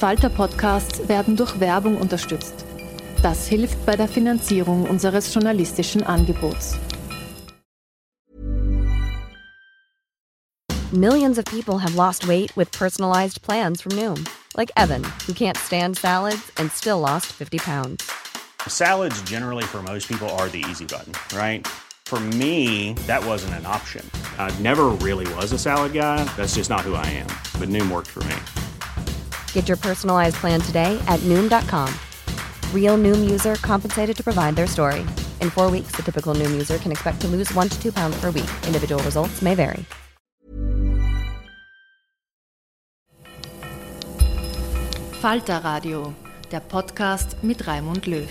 Falter-Podcasts werden durch Werbung unterstützt. Das hilft bei der Finanzierung unseres journalistischen Angebots. Millions of people have lost weight with personalized plans from Noom, like Evan, who can't stand salads and still lost 50 pounds. Salads generally for most people are the easy button, right? For me, that wasn't an option. I never really was a salad guy. That's just not who I am. But Noom worked for me. Get your personalized plan today at Noom.com. Real Noom user compensated to provide their story. In four weeks, the typical Noom user can expect to lose one to two pounds per week. Individual results may vary. Falter Radio, der Podcast mit Raimund Löw.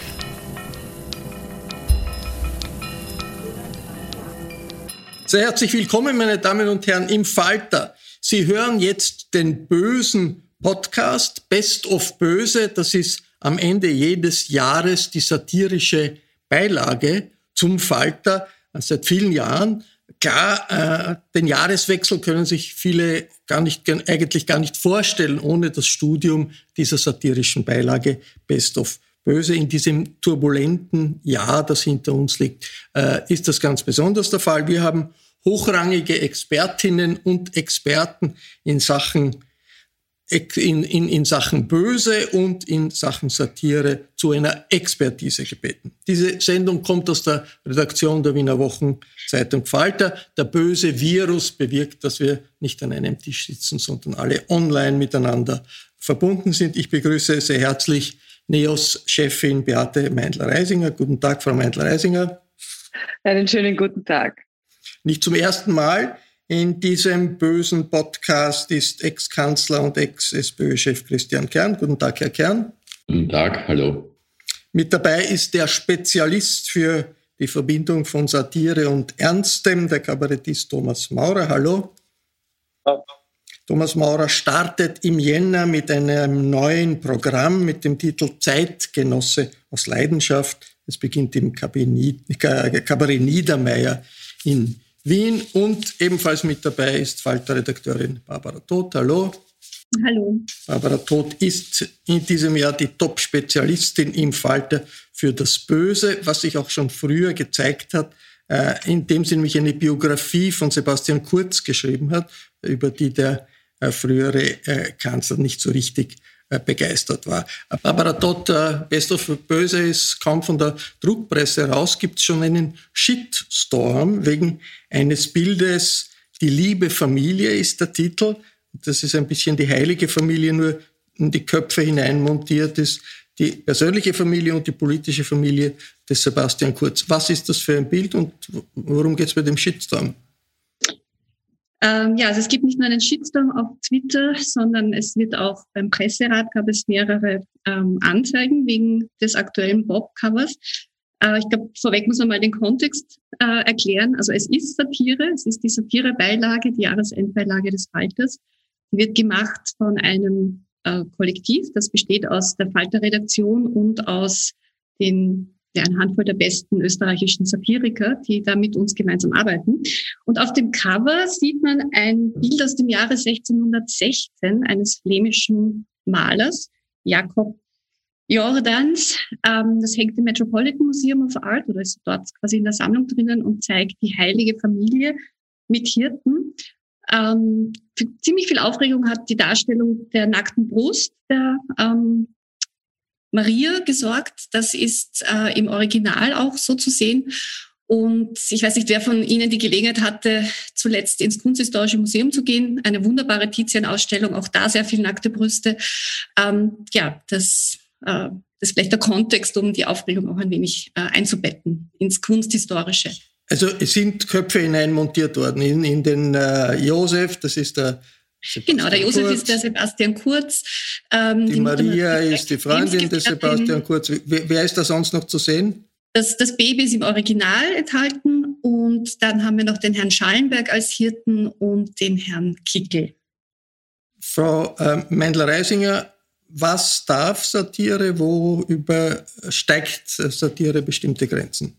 Sehr herzlich willkommen, meine Damen und Herren, im Falter. Sie hören jetzt den bösen Podcast Best of Böse. Das ist am Ende jedes Jahres die satirische Beilage zum Falter seit vielen Jahren. Klar, äh, den Jahreswechsel können sich viele gar nicht, eigentlich gar nicht vorstellen ohne das Studium dieser satirischen Beilage Best of Böse. In diesem turbulenten Jahr, das hinter uns liegt, äh, ist das ganz besonders der Fall. Wir haben hochrangige Expertinnen und Experten in Sachen in, in, in Sachen Böse und in Sachen Satire zu einer Expertise gebeten. Diese Sendung kommt aus der Redaktion der Wiener Wochenzeitung Falter. Der böse Virus bewirkt, dass wir nicht an einem Tisch sitzen, sondern alle online miteinander verbunden sind. Ich begrüße sehr herzlich NEOS-Chefin Beate Meindler-Reisinger. Guten Tag, Frau Meindler-Reisinger. Einen schönen guten Tag. Nicht zum ersten Mal in diesem bösen Podcast ist Ex-Kanzler und Ex-SPÖ-Chef Christian Kern. Guten Tag, Herr Kern. Guten Tag, hallo. Mit dabei ist der Spezialist für die Verbindung von Satire und Ernstem, der Kabarettist Thomas Maurer. Hallo. Ja. Thomas Maurer startet im Jänner mit einem neuen Programm mit dem Titel Zeitgenosse aus Leidenschaft. Es beginnt im Kabarett Niedermeyer in Wien und ebenfalls mit dabei ist Falter-Redakteurin Barbara Todt. Hallo. Hallo. Barbara Todt ist in diesem Jahr die Top-Spezialistin im Falter für das Böse, was sich auch schon früher gezeigt hat, äh, indem sie nämlich eine Biografie von Sebastian Kurz geschrieben hat, über die der äh, frühere äh, Kanzler nicht so richtig begeistert war. Dort, äh, Best of Böse ist kaum von der Druckpresse raus, gibt schon einen Shitstorm wegen eines Bildes, die liebe Familie ist der Titel. Das ist ein bisschen die heilige Familie, nur in die Köpfe hineinmontiert ist die persönliche Familie und die politische Familie des Sebastian Kurz. Was ist das für ein Bild und worum geht es bei dem Shitstorm? Ähm, ja, also es gibt nicht nur einen Shitstorm auf Twitter, sondern es wird auch beim Presserat gab es mehrere ähm, Anzeigen wegen des aktuellen Bob-Covers. Äh, ich glaube, vorweg muss man mal den Kontext äh, erklären. Also es ist Satire, es ist die Satire-Beilage, die Jahresendbeilage des Falters. Die wird gemacht von einem äh, Kollektiv, das besteht aus der Falter-Redaktion und aus den ja, eine Handvoll der besten österreichischen Satiriker, die da mit uns gemeinsam arbeiten. Und auf dem Cover sieht man ein Bild aus dem Jahre 1616 eines flämischen Malers, Jakob Jordans. Ähm, das hängt im Metropolitan Museum of Art oder ist dort quasi in der Sammlung drinnen und zeigt die heilige Familie mit Hirten. Ähm, ziemlich viel Aufregung hat die Darstellung der nackten Brust der ähm, Maria gesorgt. Das ist äh, im Original auch so zu sehen. Und ich weiß nicht, wer von Ihnen die Gelegenheit hatte, zuletzt ins Kunsthistorische Museum zu gehen. Eine wunderbare Tizian-Ausstellung, auch da sehr viel nackte Brüste. Ähm, ja, das, äh, das ist vielleicht der Kontext, um die Aufregung auch ein wenig äh, einzubetten ins Kunsthistorische. Also es sind Köpfe hineinmontiert worden in, in den äh, Josef, das ist der Sebastian genau, der Josef Kurz. ist der Sebastian Kurz. Ähm, die, die, Maria ist die Freundin des Sebastian Kurz. Wer, wer ist da sonst noch zu sehen? Das, das Baby ist im Original enthalten und dann haben wir noch den Herrn Schallenberg als Hirten und den Herrn Kickel. Frau äh, Mendler-Reisinger, was darf Satire, wo übersteigt Satire bestimmte Grenzen?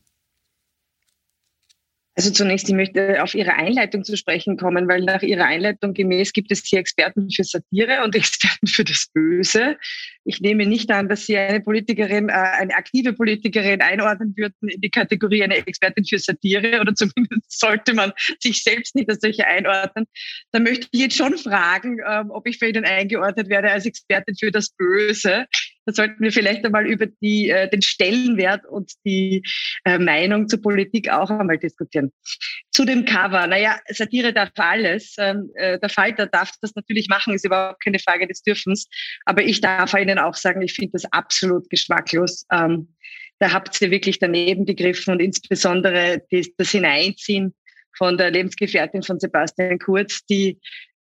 Also zunächst, ich möchte auf Ihre Einleitung zu sprechen kommen, weil nach Ihrer Einleitung gemäß gibt es hier Experten für Satire und Experten für das Böse. Ich nehme nicht an, dass Sie eine Politikerin, äh, eine aktive Politikerin einordnen würden in die Kategorie eine Expertin für Satire oder zumindest sollte man sich selbst nicht als solche einordnen. Da möchte ich jetzt schon fragen, ähm, ob ich für Ihnen eingeordnet werde als Expertin für das Böse. Da sollten wir vielleicht einmal über die, äh, den Stellenwert und die äh, Meinung zur Politik auch einmal diskutieren. Zu dem Cover. Naja, Satire darf alles. Ähm, äh, der Falter darf das natürlich machen, ist überhaupt keine Frage des Dürfens. Aber ich darf Ihnen auch sagen, ich finde das absolut geschmacklos. Ähm, da habt ihr wirklich daneben gegriffen und insbesondere das, das Hineinziehen von der Lebensgefährtin von Sebastian Kurz, die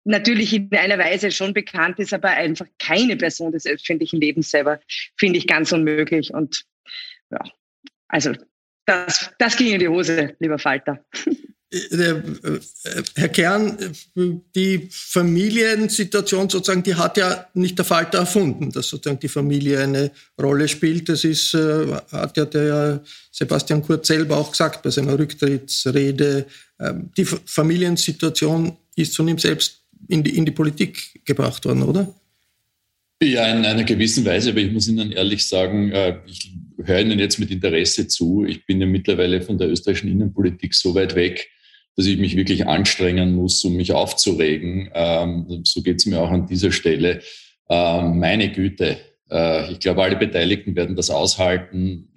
natürlich in einer Weise schon bekannt ist, aber einfach keine Person des öffentlichen Lebens selber, finde ich ganz unmöglich. Und ja, also das, das ging in die Hose, lieber Falter. Äh, äh, Herr Kern, die Familiensituation sozusagen, die hat ja nicht der Falter erfunden, dass sozusagen die Familie eine Rolle spielt. Das ist, äh, hat ja der Sebastian Kurz selber auch gesagt bei seiner Rücktrittsrede. Ähm, die Familiensituation ist von ihm selbst in die, in die Politik gebracht worden, oder? Ja, in einer gewissen Weise, aber ich muss Ihnen ehrlich sagen, äh, ich höre Ihnen jetzt mit Interesse zu. Ich bin ja mittlerweile von der österreichischen Innenpolitik so weit weg, dass ich mich wirklich anstrengen muss, um mich aufzuregen. Ähm, so geht es mir auch an dieser Stelle. Ähm, meine Güte, äh, ich glaube, alle Beteiligten werden das aushalten.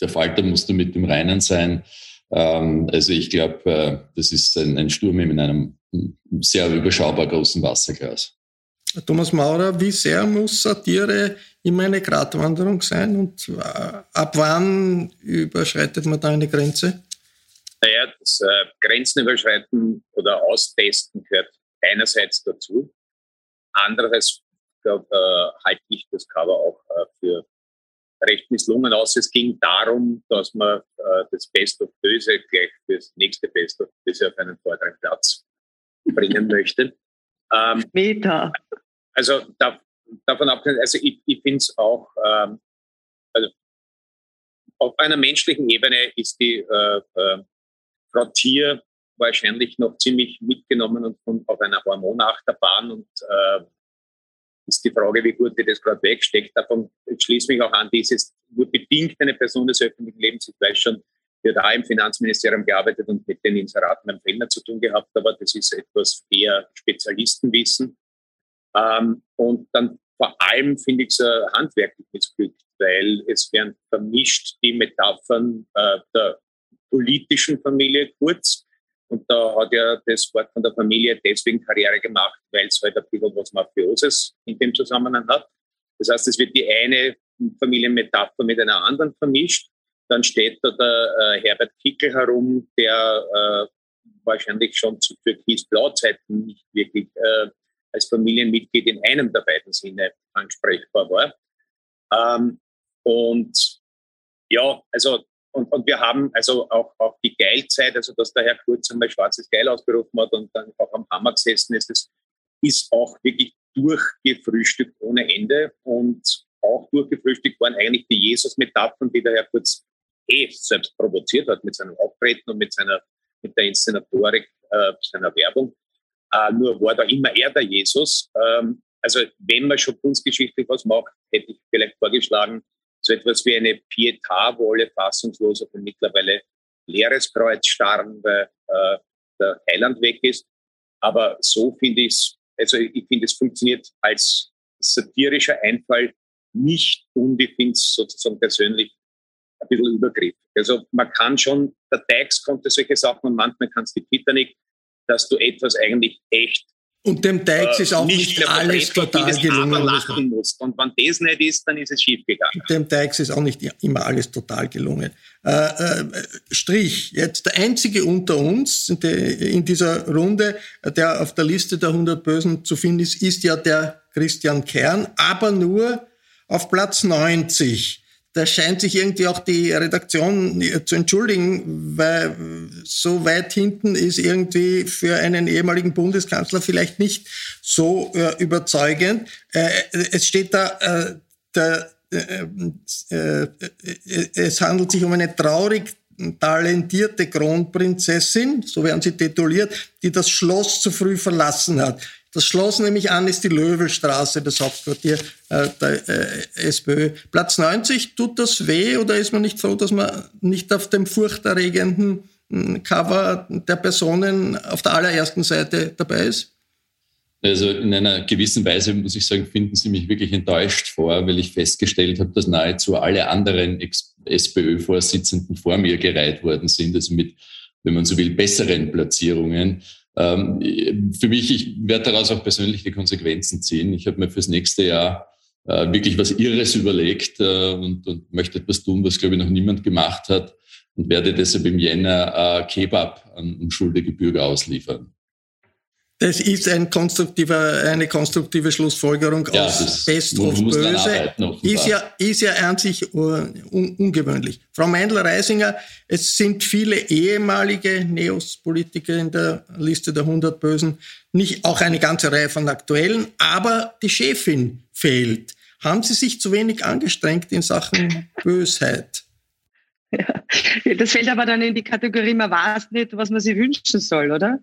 Der Falter muss damit im Reinen sein. Ähm, also ich glaube, äh, das ist ein Sturm in einem sehr überschaubar großen Wasserglas. Thomas Maurer, wie sehr muss Satire immer eine Gratwanderung sein und äh, ab wann überschreitet man da eine Grenze? Naja, das äh, Grenzen überschreiten oder austesten gehört einerseits dazu. Andererseits glaub, äh, halte ich das Cover auch äh, für recht misslungen aus. Es ging darum, dass man äh, das Best of Böse gleich fürs nächste Best of Böse auf einen vorderen Platz bringen möchte. Ähm, Meta. Also da, davon abgesehen, also ich, ich finde es auch, ähm, also auf einer menschlichen Ebene ist die äh, äh, Frau Tier wahrscheinlich noch ziemlich mitgenommen und, und auf einer Hormonachterbahn und äh, ist die Frage, wie gut die das gerade wegsteckt. Davon schließe mich auch an, dieses nur bedingt eine Person des öffentlichen Lebens. Ich weiß schon, wird auch im Finanzministerium gearbeitet und mit den Inseraten beim Fellner zu tun gehabt, aber das ist etwas eher Spezialistenwissen. Ähm, und dann vor allem finde ich es äh, handwerklich missglückt, weil es werden vermischt die Metaphern äh, der politischen Familie kurz. Und da hat ja das Wort von der Familie deswegen Karriere gemacht, weil es halt ein bisschen was Mafioses in dem Zusammenhang hat. Das heißt, es wird die eine Familienmetapher mit einer anderen vermischt. Dann steht da der äh, Herbert Kickel herum, der äh, wahrscheinlich schon zu Türkis-Blau-Zeiten nicht wirklich äh, als Familienmitglied in einem der beiden Sinne ansprechbar war. Ähm, und ja, also und, und wir haben also auch, auch die Geilzeit, also dass der Herr Kurz einmal schwarzes Geil ausgerufen hat und dann auch am Hammer gesessen ist, das ist auch wirklich durchgefrühstückt ohne Ende und auch durchgefrühstückt waren eigentlich die Jesus-Metaphern, die der Herr Kurz eh selbst provoziert hat mit seinem Auftreten und mit seiner mit der Inszenatorik äh, seiner Werbung. Äh, nur war da immer er der Jesus. Ähm, Also wenn man schon kunstgeschichtlich was macht, hätte ich vielleicht vorgeschlagen, so etwas wie eine Pietà, wo fassungslos auf ein mittlerweile leeres Kreuz starren, weil äh, der Heiland weg ist. Aber so finde ich es, also ich finde, es funktioniert als satirischer Einfall nicht und ich finde es sozusagen persönlich ein bisschen übergriffig. Also man kann schon, der Teix konnte solche Sachen und manchmal kannst du die Titanic, dass du etwas eigentlich echt und dem Teix äh, ist auch nicht, nicht alles total gelungen. Lachen musst. Und wenn das nicht ist, dann ist es schief gegangen. Dem Teix ist auch nicht immer alles total gelungen. Äh, äh, Strich, jetzt der einzige unter uns in dieser Runde, der auf der Liste der 100 Bösen zu finden ist, ist ja der Christian Kern, aber nur auf Platz 90 da scheint sich irgendwie auch die Redaktion zu entschuldigen, weil so weit hinten ist irgendwie für einen ehemaligen Bundeskanzler vielleicht nicht so äh, überzeugend. Äh, es steht da, äh, äh, äh, äh, es handelt sich um eine traurig talentierte Kronprinzessin, so werden sie tituliert, die das Schloss zu früh verlassen hat. Das Schloss nämlich an ist die Löwelstraße, das Hauptquartier äh, der äh, SPÖ. Platz 90, tut das weh oder ist man nicht froh, dass man nicht auf dem furchterregenden hm, Cover der Personen auf der allerersten Seite dabei ist? Also in einer gewissen Weise, muss ich sagen, finden Sie mich wirklich enttäuscht vor, weil ich festgestellt habe, dass nahezu alle anderen SPÖ-Vorsitzenden vor mir gereiht worden sind, also mit, wenn man so will, besseren Platzierungen. Ähm, für mich, ich werde daraus auch persönliche Konsequenzen ziehen. Ich habe mir fürs nächste Jahr äh, wirklich was Irres überlegt äh, und, und möchte etwas tun, was, glaube ich, noch niemand gemacht hat und werde deshalb im Jänner äh, Kebab an unschuldige Bürger ausliefern. Das ist ein konstruktiver, eine konstruktive Schlussfolgerung ja, aus Best of Böse. Ist ja, ist ja an sich un, ungewöhnlich. Frau Meindl-Reisinger, es sind viele ehemalige Neos-Politiker in der Liste der 100 Bösen, nicht auch eine ganze Reihe von aktuellen, aber die Chefin fehlt. Haben Sie sich zu wenig angestrengt in Sachen Bösheit? Ja, das fällt aber dann in die Kategorie, man weiß nicht, was man sich wünschen soll, oder?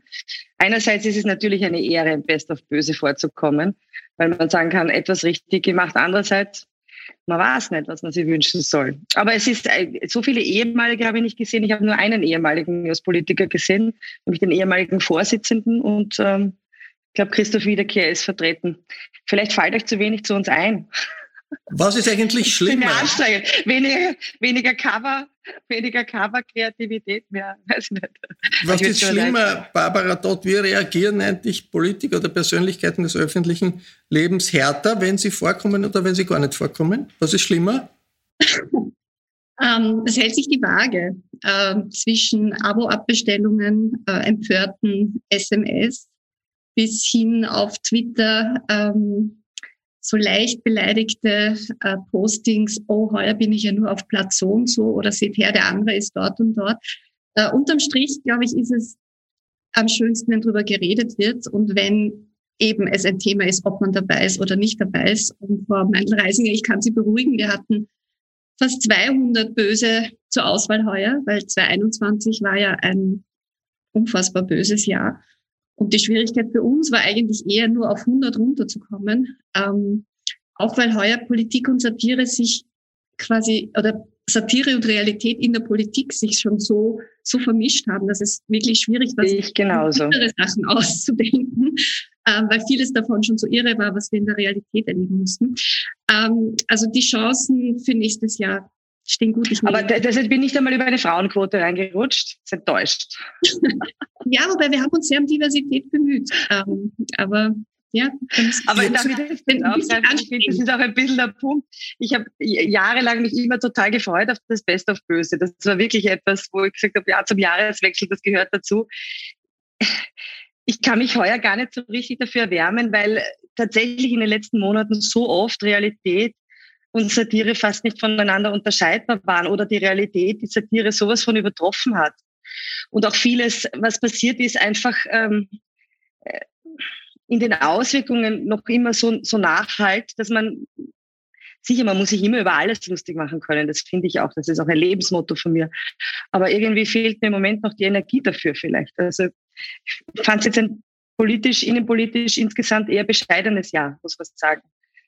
Einerseits ist es natürlich eine Ehre, im Best of Böse vorzukommen, weil man sagen kann, etwas richtig gemacht. Andererseits, man weiß nicht, was man sich wünschen soll. Aber es ist, äh, so viele ehemalige habe ich nicht gesehen. Ich habe nur einen ehemaligen als Politiker gesehen, nämlich den ehemaligen Vorsitzenden und ähm, ich glaube, Christoph Wiederkehr ist vertreten. Vielleicht fällt euch zu wenig zu uns ein. Was ist eigentlich schlimmer? Weniger, weniger Cover, weniger Cover-Kreativität mehr. Weiß nicht. Was ist schlimmer, Barbara Dott? Wie reagieren eigentlich Politiker oder Persönlichkeiten des öffentlichen Lebens härter, wenn sie vorkommen oder wenn sie gar nicht vorkommen? Was ist schlimmer? Ähm, es hält sich die Waage äh, zwischen Abo-Abbestellungen, äh, empörten SMS bis hin auf Twitter ähm, so leicht beleidigte äh, Postings, oh, heuer bin ich ja nur auf Platz so und so oder seht her, der andere ist dort und dort. Äh, unterm Strich, glaube ich, ist es am schönsten, wenn darüber geredet wird und wenn eben es ein Thema ist, ob man dabei ist oder nicht dabei ist. Und Frau Meindl-Reisinger, ich kann Sie beruhigen, wir hatten fast 200 Böse zur Auswahl heuer, weil 2021 war ja ein unfassbar böses Jahr. Und die Schwierigkeit für uns war eigentlich eher nur auf 100 runterzukommen, ähm, auch weil heuer Politik und Satire sich quasi, oder Satire und Realität in der Politik sich schon so, so vermischt haben, dass es wirklich schwierig war, sich andere Sachen auszudenken, ähm, weil vieles davon schon so irre war, was wir in der Realität erleben mussten. Ähm, also die Chancen für nächstes Jahr gut. Ich Aber deshalb bin ich nicht einmal über eine Frauenquote reingerutscht. Das ist enttäuscht. ja, wobei wir haben uns sehr um Diversität bemüht. Ähm, aber ja, aber darf ich das, das ist auch ein bisschen der Punkt. Ich habe jahrelang mich immer total gefreut auf das Best of Böse. Das war wirklich etwas, wo ich gesagt habe, ja, zum Jahreswechsel, das gehört dazu. Ich kann mich heuer gar nicht so richtig dafür erwärmen, weil tatsächlich in den letzten Monaten so oft Realität und Satire fast nicht voneinander unterscheidbar waren oder die Realität die Satire sowas von übertroffen hat. Und auch vieles, was passiert ist, einfach ähm, äh, in den Auswirkungen noch immer so, so nachhalt, dass man sicher, man muss sich immer über alles lustig machen können. Das finde ich auch. Das ist auch ein Lebensmotto von mir. Aber irgendwie fehlt mir im Moment noch die Energie dafür vielleicht. Also ich fand es jetzt ein politisch, innenpolitisch insgesamt eher bescheidenes Jahr, muss man sagen.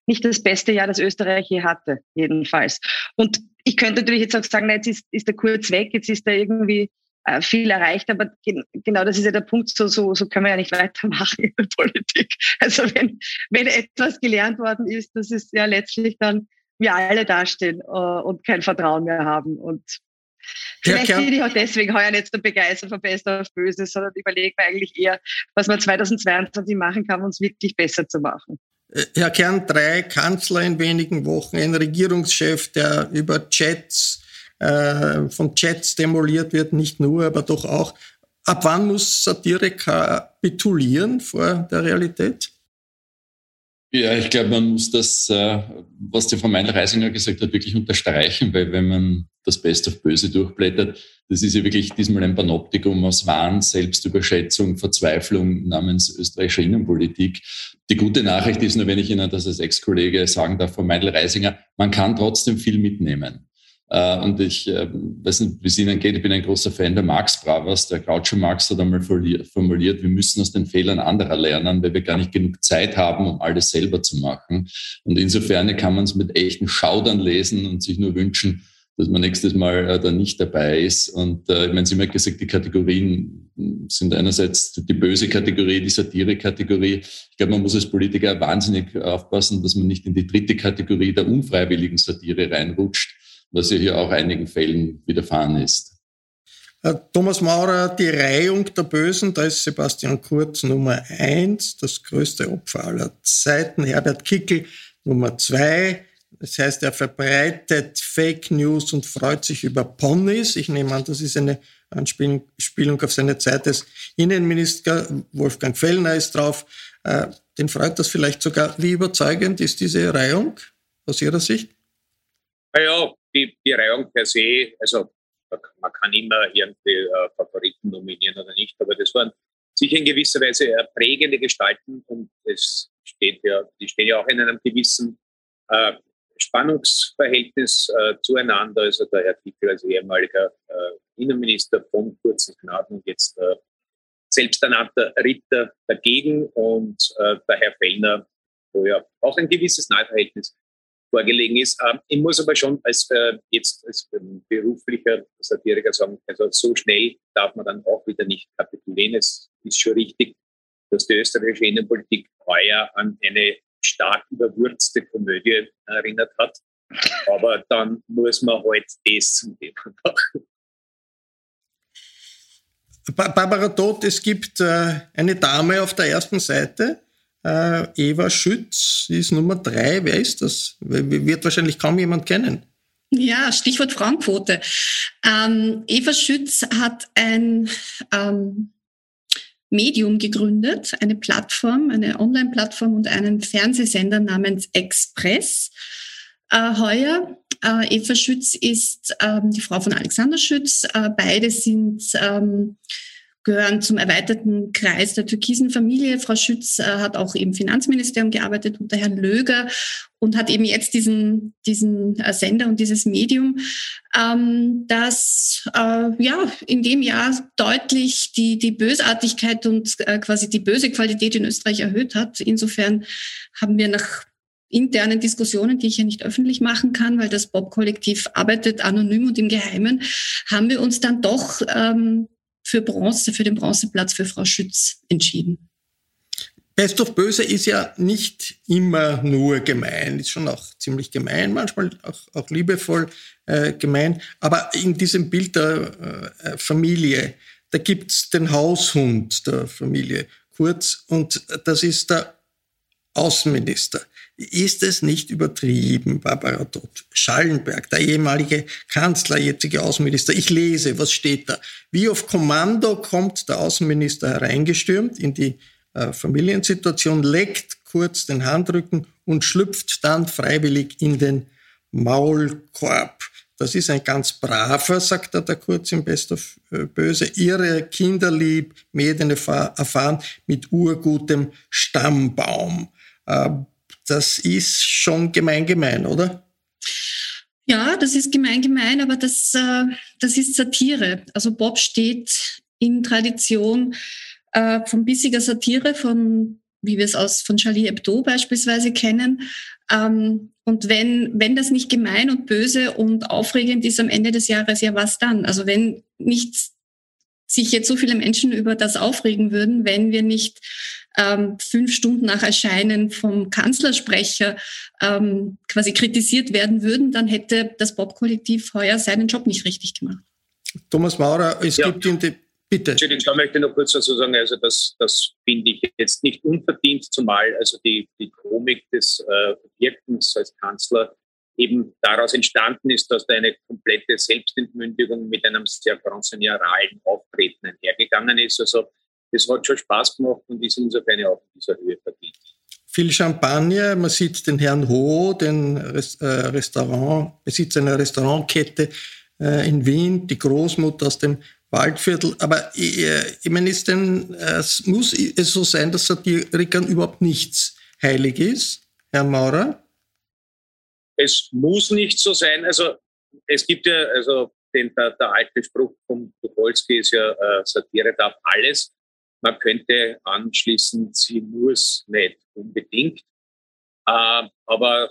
Nicht das beste Jahr, das Österreich je hatte, jedenfalls. Und ich könnte natürlich jetzt auch sagen, na, jetzt ist, ist er kurz weg, jetzt ist er irgendwie äh, viel erreicht, aber genau das ist ja der Punkt, so, so, so können wir ja nicht weitermachen in der Politik. Also wenn, wenn etwas gelernt worden ist, das ist ja letztlich dann wir alle dastehen äh, und kein Vertrauen mehr haben. Und vielleicht ja, bin ich auch deswegen heuer nicht so begeistert von Besser auf Böse, sondern überlege mir eigentlich eher, was man 2022 machen kann, um uns wirklich besser zu machen. Herr Kern, drei Kanzler in wenigen Wochen, ein Regierungschef, der über Chats, äh, von Chats demoliert wird, nicht nur, aber doch auch. Ab wann muss Satire kapitulieren vor der Realität? Ja, ich glaube, man muss das, äh, was die Frau Meinl-Reisinger gesagt hat, wirklich unterstreichen, weil wenn man das Best of Böse durchblättert, das ist ja wirklich diesmal ein Panoptikum aus Wahn, Selbstüberschätzung, Verzweiflung namens österreichischer Innenpolitik. Die gute Nachricht ist nur, wenn ich Ihnen das als Ex-Kollege sagen darf, Frau Meinl-Reisinger, man kann trotzdem viel mitnehmen. Äh, und ich äh, weiß nicht, wie es Ihnen geht, ich bin ein großer Fan der Marx Bravers. Der Groucho Marx hat einmal formuliert, wir müssen aus den Fehlern anderer lernen, weil wir gar nicht genug Zeit haben, um alles selber zu machen. Und insofern kann man es mit echten Schaudern lesen und sich nur wünschen, dass man nächstes Mal äh, da nicht dabei ist. Und äh, ich meine, Sie haben ja gesagt, die Kategorien sind einerseits die böse Kategorie, die Satire-Kategorie. Ich glaube, man muss als Politiker wahnsinnig aufpassen, dass man nicht in die dritte Kategorie der unfreiwilligen Satire reinrutscht was ja hier auch einigen Fällen widerfahren ist. Thomas Maurer, die Reihung der Bösen, da ist Sebastian Kurz Nummer eins, das größte Opfer aller Zeiten, Herbert Kickel Nummer zwei. Das heißt, er verbreitet Fake News und freut sich über Ponys. Ich nehme an, das ist eine Anspielung auf seine Zeit des Innenministers. Wolfgang Fellner ist drauf. Äh, den freut das vielleicht sogar. Wie überzeugend ist diese Reihung aus Ihrer Sicht? Ja, die, die Reihung per se, also man kann immer irgendwie äh, Favoriten nominieren oder nicht, aber das waren sicher in gewisser Weise prägende Gestalten und es steht ja, die stehen ja auch in einem gewissen äh, Spannungsverhältnis äh, zueinander. Also der Herr Tickel als ehemaliger äh, Innenminister von kurzen Gnaden und jetzt äh, selbsternannter Ritter dagegen und äh, der Herr Fellner, wo ja auch ein gewisses Nahverhältnis vorgelegen ist. Ähm, ich muss aber schon als äh, jetzt als ähm, beruflicher Satiriker sagen, also so schnell darf man dann auch wieder nicht kapitulieren. Es ist schon richtig, dass die österreichische Innenpolitik heuer an eine stark überwürzte Komödie erinnert hat. Aber dann muss man halt das zum Thema machen. Barbara Todt, es gibt äh, eine Dame auf der ersten Seite, äh, Eva Schütz ist Nummer drei. Wer ist das? Wird wahrscheinlich kaum jemand kennen. Ja, Stichwort Frauenquote. Ähm, Eva Schütz hat ein ähm, Medium gegründet, eine Plattform, eine Online-Plattform und einen Fernsehsender namens Express. Äh, heuer. Äh, Eva Schütz ist ähm, die Frau von Alexander Schütz. Äh, beide sind ähm, gehören zum erweiterten Kreis der türkisen Familie. Frau Schütz äh, hat auch im Finanzministerium gearbeitet unter Herrn Löger und hat eben jetzt diesen, diesen äh, Sender und dieses Medium, ähm, das äh, ja in dem Jahr deutlich die, die Bösartigkeit und äh, quasi die böse Qualität in Österreich erhöht hat. Insofern haben wir nach internen Diskussionen, die ich ja nicht öffentlich machen kann, weil das Bob-Kollektiv arbeitet anonym und im Geheimen, haben wir uns dann doch ähm, für Bronze, für den Bronzeplatz für Frau Schütz entschieden. Best of Böse ist ja nicht immer nur gemein, ist schon auch ziemlich gemein, manchmal auch, auch liebevoll äh, gemein. Aber in diesem Bild der äh, Familie, da gibt's den Haushund der Familie Kurz und das ist der Außenminister. Ist es nicht übertrieben, Barbara Todt? Schallenberg, der ehemalige Kanzler, jetzige Außenminister. Ich lese, was steht da? Wie auf Kommando kommt der Außenminister hereingestürmt in die äh, Familiensituation, leckt kurz den Handrücken und schlüpft dann freiwillig in den Maulkorb. Das ist ein ganz braver, sagt er da kurz im Best of äh, Böse, irre, kinderlieb, Medien erfahren mit urgutem Stammbaum. Das ist schon gemein gemein, oder? Ja, das ist gemein gemein, aber das, äh, das ist Satire. Also Bob steht in Tradition äh, von bissiger Satire, von wie wir es aus von Charlie Hebdo beispielsweise kennen. Ähm, und wenn, wenn das nicht gemein und böse und aufregend ist am Ende des Jahres, ja, was dann? Also wenn nicht sich jetzt so viele Menschen über das aufregen würden, wenn wir nicht ähm, fünf Stunden nach Erscheinen vom Kanzlersprecher ähm, quasi kritisiert werden würden, dann hätte das Bob-Kollektiv heuer seinen Job nicht richtig gemacht. Thomas Maurer, es ja. gibt in die Bitte. Entschuldigung, da möchte ich noch kurz dazu sagen, also das, das finde ich jetzt nicht unverdient, zumal also die, die Komik des äh, Wirkens als Kanzler eben daraus entstanden ist, dass da eine komplette Selbstentmündigung mit einem sehr bronzeneralen Auftreten einhergegangen ist. Also das hat schon Spaß gemacht und ist insofern auch in dieser Höhe verdient. Viel Champagner, man sieht den Herrn Ho, den äh, Restaurant, Besitzer einer Restaurantkette äh, in Wien, die Großmutter aus dem Waldviertel. Aber ich, äh, ich meine, ist denn, es muss es so sein, dass Satirikern überhaupt nichts heilig ist, Herr Maurer? Es muss nicht so sein. Also es gibt ja, also den, der, der alte Spruch von Tucholsky ist ja, äh, Satire darf alles. Man könnte anschließen, sie muss nicht unbedingt. Äh, aber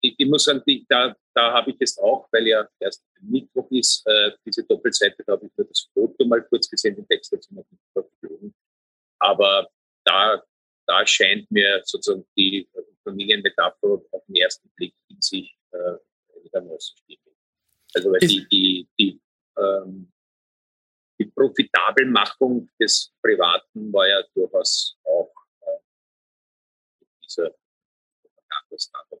ich, ich, muss sagen, die, da, da habe ich jetzt auch, weil ja erst Mittwoch ist, äh, diese Doppelseite, da habe ich nur das Foto mal kurz gesehen, den Text dazu noch nicht verflogen. Aber da, da scheint mir sozusagen die Familienmetapher auf den ersten Blick in sich äh, einigermaßen stimmig. Also weil die, die, die, ähm, die Profitabelmachung des Privaten war ja durchaus auch äh, dieser Propaganda-Standard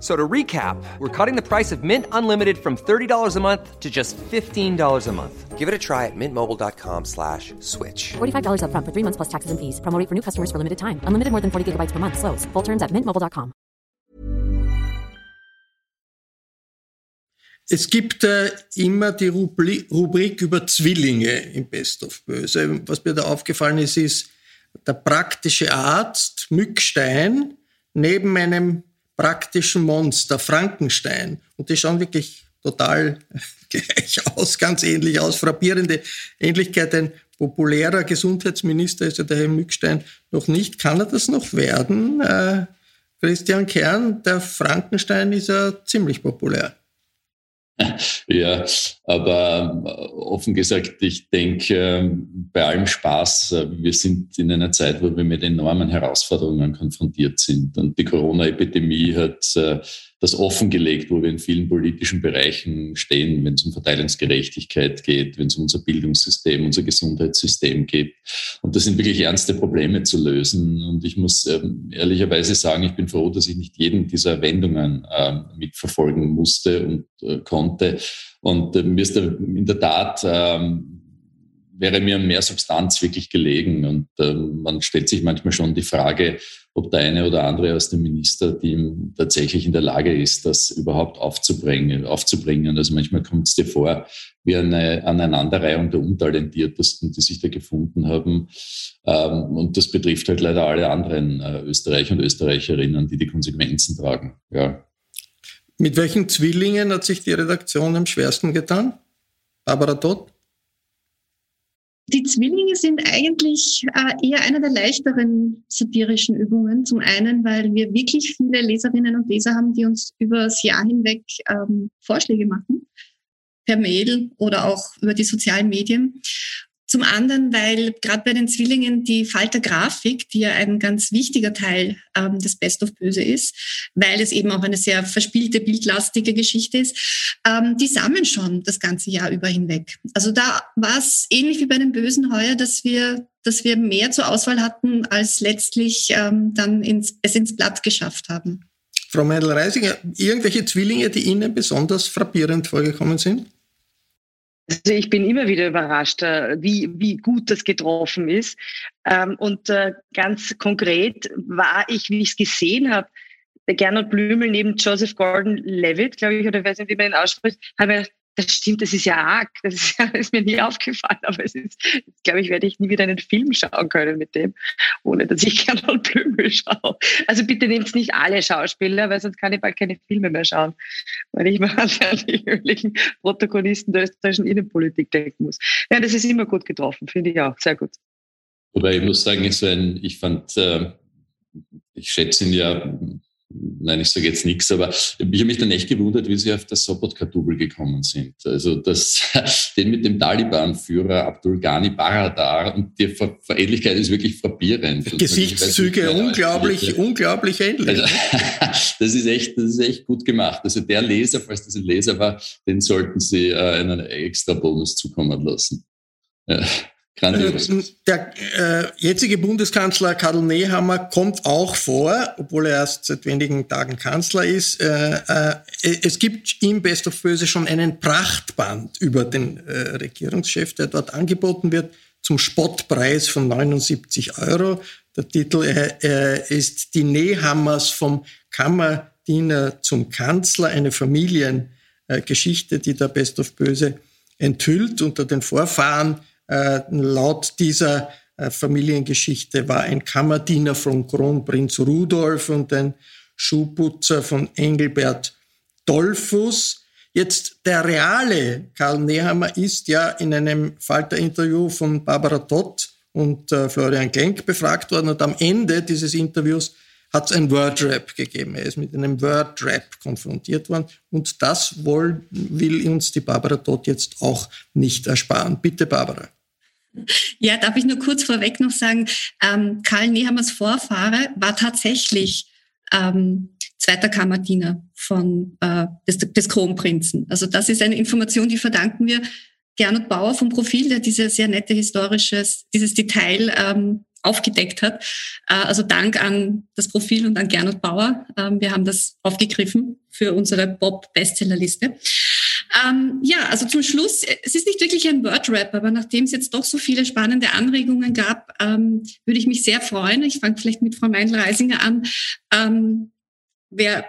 So to recap, we're cutting the price of Mint Unlimited from $30 a month to just $15 a month. Give it a try at mintmobile.com slash switch. $45 up front for three months plus taxes and fees. Promo for new customers for limited time. Unlimited more than 40 gigabytes per month. Slows. Full terms at mintmobile.com. Es gibt äh, immer die Rubri Rubrik über Zwillinge im Best of Böse. Was mir da aufgefallen ist, ist der praktische Arzt Mückstein neben einem praktischen Monster, Frankenstein. Und die schauen wirklich total gleich aus, ganz ähnlich aus. Frappierende Ähnlichkeit. Ein populärer Gesundheitsminister ist ja der Herr Mückstein noch nicht. Kann er das noch werden? Äh, Christian Kern, der Frankenstein ist ja ziemlich populär. Ja, aber äh, offen gesagt, ich denke, ähm, bei allem Spaß, äh, wir sind in einer Zeit, wo wir mit enormen Herausforderungen konfrontiert sind. Und die Corona-Epidemie hat äh, das offengelegt, wo wir in vielen politischen Bereichen stehen, wenn es um Verteilungsgerechtigkeit geht, wenn es um unser Bildungssystem, unser Gesundheitssystem geht. Und das sind wirklich ernste Probleme zu lösen. Und ich muss ähm, ehrlicherweise sagen, ich bin froh, dass ich nicht jeden dieser Wendungen äh, mitverfolgen musste und äh, konnte. Und äh, mir ist da in der Tat ähm, wäre mir mehr Substanz wirklich gelegen. Und äh, man stellt sich manchmal schon die Frage, ob der eine oder andere aus dem Ministerteam tatsächlich in der Lage ist, das überhaupt aufzubringen. aufzubringen. Also manchmal kommt es dir vor wie eine Aneinanderreihung der Untalentiertesten, die sich da gefunden haben. Ähm, und das betrifft halt leider alle anderen äh, Österreicher und Österreicherinnen, die die Konsequenzen tragen. Ja. Mit welchen Zwillingen hat sich die Redaktion am schwersten getan? Barbara Todt? Die Zwillinge sind eigentlich äh, eher eine der leichteren satirischen Übungen. Zum einen, weil wir wirklich viele Leserinnen und Leser haben, die uns über das Jahr hinweg ähm, Vorschläge machen, per Mail oder auch über die sozialen Medien. Zum anderen, weil gerade bei den Zwillingen die Falter-Grafik, die ja ein ganz wichtiger Teil ähm, des Best of Böse ist, weil es eben auch eine sehr verspielte, bildlastige Geschichte ist, ähm, die sammeln schon das ganze Jahr über hinweg. Also da war es ähnlich wie bei den Bösen heuer, dass wir, dass wir mehr zur Auswahl hatten, als letztlich ähm, dann ins, es ins Blatt geschafft haben. Frau Meindl-Reisinger, irgendwelche Zwillinge, die Ihnen besonders frappierend vorgekommen sind? Also ich bin immer wieder überrascht, äh, wie, wie gut das getroffen ist. Ähm, und äh, ganz konkret war ich, wie ich es gesehen habe, Gernot Blümel neben Joseph Gordon-Levitt, glaube ich, oder weiß nicht, wie man ihn ausspricht, habe ich das stimmt, das ist ja arg. Das ist, ja, ist mir nie aufgefallen, aber es ist, glaube ich, werde ich nie wieder einen Film schauen können mit dem, ohne dass ich Gernot Blümel schaue. Also bitte nehmt nicht alle Schauspieler, weil sonst kann ich bald keine Filme mehr schauen, weil ich mal an die üblichen Protagonisten der österreichischen Innenpolitik denken muss. Ja, das ist immer gut getroffen, finde ich auch. Sehr gut. Wobei ich muss sagen, so ein, ich fand, äh, ich schätze ihn ja nein, ich sage jetzt nichts, aber ich habe mich dann echt gewundert, wie sie auf das Sobotka-Double gekommen sind. Also das, den mit dem Taliban-Führer Abdul Ghani Baradar und die Ver Verähnlichkeit ist wirklich frappierend. Gesichtszüge nicht, unglaublich, also, unglaublich ähnlich. Also, das ist echt, das ist echt gut gemacht. Also der Leser, falls das ein Leser war, den sollten Sie äh, einen extra Bonus zukommen lassen. Ja. Grandios. Äh, der äh, jetzige Bundeskanzler Karl Nehammer kommt auch vor, obwohl er erst seit wenigen Tagen Kanzler ist. Äh, äh, es gibt im Best of Böse schon einen Prachtband über den äh, Regierungschef, der dort angeboten wird, zum Spottpreis von 79 Euro. Der Titel äh, ist Die Nehammers vom Kammerdiener zum Kanzler, eine Familiengeschichte, die der Best of Böse enthüllt unter den Vorfahren äh, laut dieser äh, Familiengeschichte war ein Kammerdiener von Kronprinz Rudolf und ein Schuhputzer von Engelbert Dollfuss. Jetzt der reale Karl Nehammer ist ja in einem Falter-Interview von Barbara Tott und äh, Florian Klenk befragt worden und am Ende dieses Interviews hat es ein Word-Rap gegeben. Er ist mit einem Word-Rap konfrontiert worden und das will, will uns die Barbara Tott jetzt auch nicht ersparen. Bitte, Barbara. Ja, darf ich nur kurz vorweg noch sagen, ähm, Karl Nehammers Vorfahre war tatsächlich ähm, zweiter Kammerdiener von, äh, des, des Kronprinzen. Also das ist eine Information, die verdanken wir Gernot Bauer vom Profil, der dieses sehr nette historisches, dieses Detail ähm, aufgedeckt hat. Äh, also Dank an das Profil und an Gernot Bauer. Ähm, wir haben das aufgegriffen für unsere Bob-Bestsellerliste. Ähm, ja, also zum Schluss, es ist nicht wirklich ein Word-Rap, aber nachdem es jetzt doch so viele spannende Anregungen gab, ähm, würde ich mich sehr freuen. Ich fange vielleicht mit Frau Meindl-Reisinger an. Ähm, wer,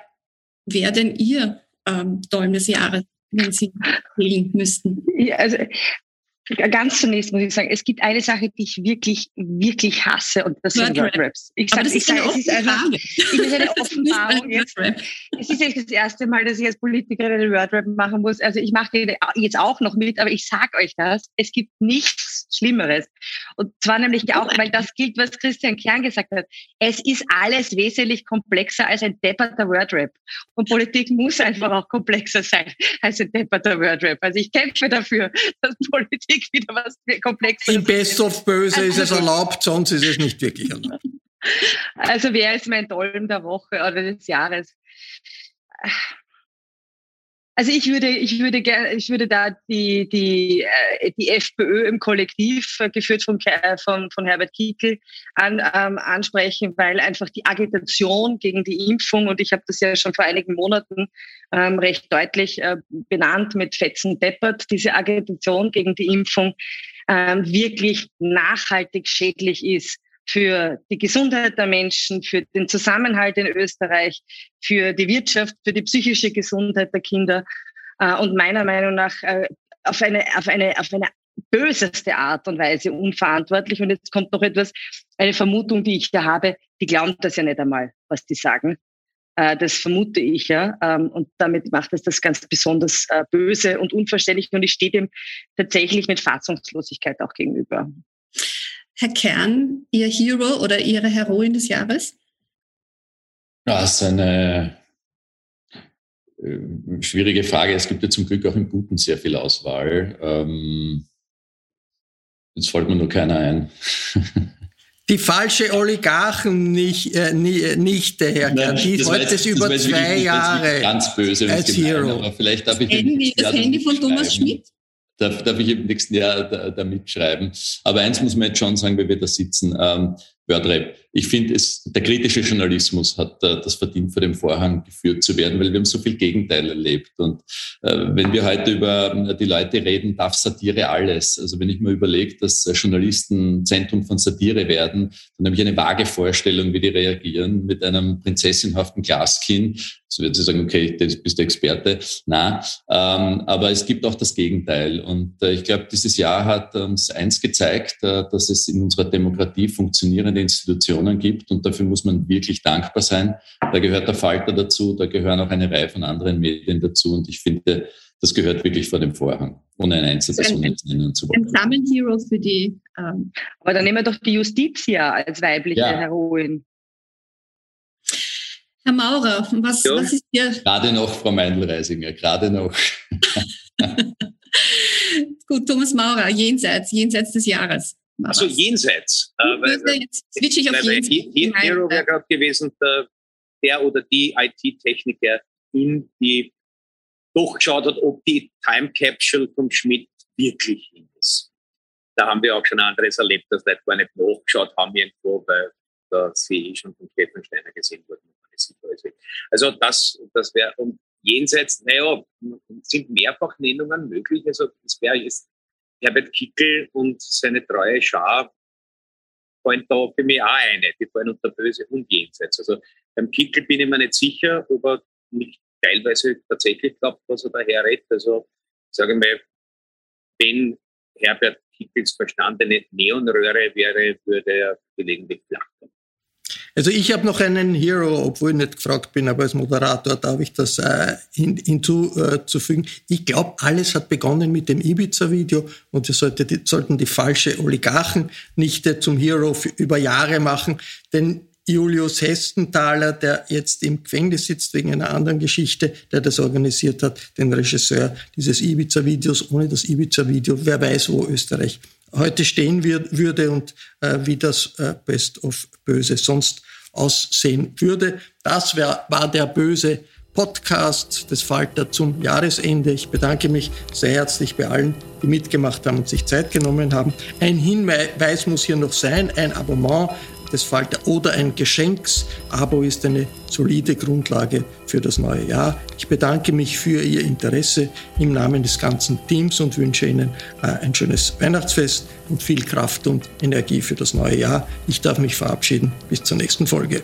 wer denn Ihr ähm, Dolm des Jahres, wenn Sie wählen müssten? Ja, also Ganz zunächst muss ich sagen, es gibt eine Sache, die ich wirklich, wirklich hasse und das sind Wordraps. Ich sage, ich sage, es ist einfach, es ist eine Offenbarung jetzt. Es ist jetzt das erste Mal, dass ich als Politikerin einen Wordrap machen muss. Also ich mache jetzt auch noch mit, aber ich sage euch das, es gibt nichts Schlimmeres. Und zwar nämlich auch, weil das gilt, was Christian Kern gesagt hat. Es ist alles wesentlich komplexer als ein depperter Wordrap. Und Politik muss einfach auch komplexer sein als ein depperter Wordrap. Also ich kämpfe dafür, dass Politik wieder was komplexes. Im Best of Böse ist es erlaubt, sonst ist es nicht wirklich erlaubt. Also wer ist mein Dolm der Woche oder des Jahres? Also ich würde, ich würde ich würde da die, die, äh, die FPÖ im Kollektiv, äh, geführt von, von, von Herbert Kiekel, an, ähm, ansprechen, weil einfach die Agitation gegen die Impfung, und ich habe das ja schon vor einigen Monaten ähm, recht deutlich äh, benannt mit Fetzen Deppert, diese Agitation gegen die Impfung ähm, wirklich nachhaltig schädlich ist für die Gesundheit der Menschen, für den Zusammenhalt in Österreich, für die Wirtschaft, für die psychische Gesundheit der Kinder äh, und meiner Meinung nach äh, auf eine, auf eine, auf eine böseste Art und Weise unverantwortlich. Und jetzt kommt noch etwas, eine Vermutung, die ich da habe, die glauben das ja nicht einmal, was die sagen. Äh, das vermute ich ja. Ähm, und damit macht es das ganz besonders böse und unverständlich. Und ich stehe dem tatsächlich mit Fassungslosigkeit auch gegenüber. Herr Kern, Ihr Hero oder Ihre Heroin des Jahres? Ja, das ist eine äh, schwierige Frage. Es gibt ja zum Glück auch im Guten sehr viel Auswahl. Ähm, jetzt fällt mir nur keiner ein. Die falsche Oligarchen nicht, äh, nicht der Herr Nein, Die heute es über zwei Jahre ganz böse als gemein, Hero. Aber vielleicht darf ich Handy, das Handy von Thomas Schmidt? Darf, darf ich im nächsten Jahr da, da, mitschreiben. Aber eins muss man jetzt schon sagen, weil wir da sitzen. Ähm, Wörtrap. Ich finde, der kritische Journalismus hat äh, das verdient, vor dem Vorhang geführt zu werden, weil wir haben so viel Gegenteil erlebt. Und äh, wenn wir heute über äh, die Leute reden, darf Satire alles. Also wenn ich mir überlege, dass äh, Journalisten Zentrum von Satire werden, dann habe ich eine vage Vorstellung, wie die reagieren mit einem prinzessinhaften Glaskind. So wird sie sagen, okay, du bist der Experte. Na, ähm, aber es gibt auch das Gegenteil. Und äh, ich glaube, dieses Jahr hat uns eins gezeigt, äh, dass es in unserer Demokratie funktionierende Institutionen gibt. Und dafür muss man wirklich dankbar sein. Da gehört der Falter dazu, da gehören auch eine Reihe von anderen Medien dazu. Und ich finde, das gehört wirklich vor dem Vorhang, ohne ein Einzelperson jetzt nennen zu wollen. Ein Sammelhero für die. Ähm Aber dann nehmen wir doch die Justiz ja als weibliche Ja. Heroin. Herr Maurer, was, Ja. was ist Ihr Gerade noch, Frau Meindl-Reisinger, gerade noch. gut, Thomas Maurer, jenseits, jenseits des Jahres? Also jenseits. Äh, weil, Böse, Jetzt switche ich auf weil, jenseits. He- He- Hero wäre gerade gewesen, der, der oder die IT-Techniker in die doch geschaut hat, ob die Time Capsule vom Schmidt wirklich hin ist. Da haben wir auch schon anderes erlebt, dass Leute gar nicht nachgeschaut haben irgendwo, weil da sie eh schon von Stefan Steiner gesehen wurden. Also das, das wäre, und jenseits, naja, sind mehrfach Nennungen möglich. Also es wäre jetzt Herbert Kickel und seine treue Schar fallen da für mich auch eine. Die fallen unter Böse und Jenseits. Also beim Kickel bin ich mir nicht sicher, ob er nicht teilweise tatsächlich glaubt, was er daher redet. Also sage ich mal, wenn Herbert Kickels verstandene Neonröhre wäre, würde er gelegentlich lachen. Also ich habe noch einen Hero, obwohl ich nicht gefragt bin, aber als Moderator darf ich das äh, hin, hinzuzufügen. Ich glaube, alles hat begonnen mit dem Ibiza-Video und wir sollte die, sollten die falsche Oligarchen nicht äh, zum Hero für, über Jahre machen, denn Julius Hestenthaler, der jetzt im Gefängnis sitzt wegen einer anderen Geschichte, der das organisiert hat, den Regisseur dieses Ibiza-Videos. Ohne das Ibiza-Video, wer weiß, wo Österreich heute stehen würde und äh, wie das äh, Best of Böse sonst aussehen würde. Das wär, war der böse Podcast des Falter zum Jahresende. Ich bedanke mich sehr herzlich bei allen, die mitgemacht haben und sich Zeit genommen haben. Ein Hinweis muss hier noch sein, ein Abonnement des Falter oder ein Geschenksabo ist eine solide Grundlage für das neue Jahr. Ich bedanke mich für Ihr Interesse im Namen des ganzen Teams und wünsche Ihnen äh, ein schönes Weihnachtsfest und viel Kraft und Energie für das neue Jahr. Ich darf mich verabschieden. Bis zur nächsten Folge.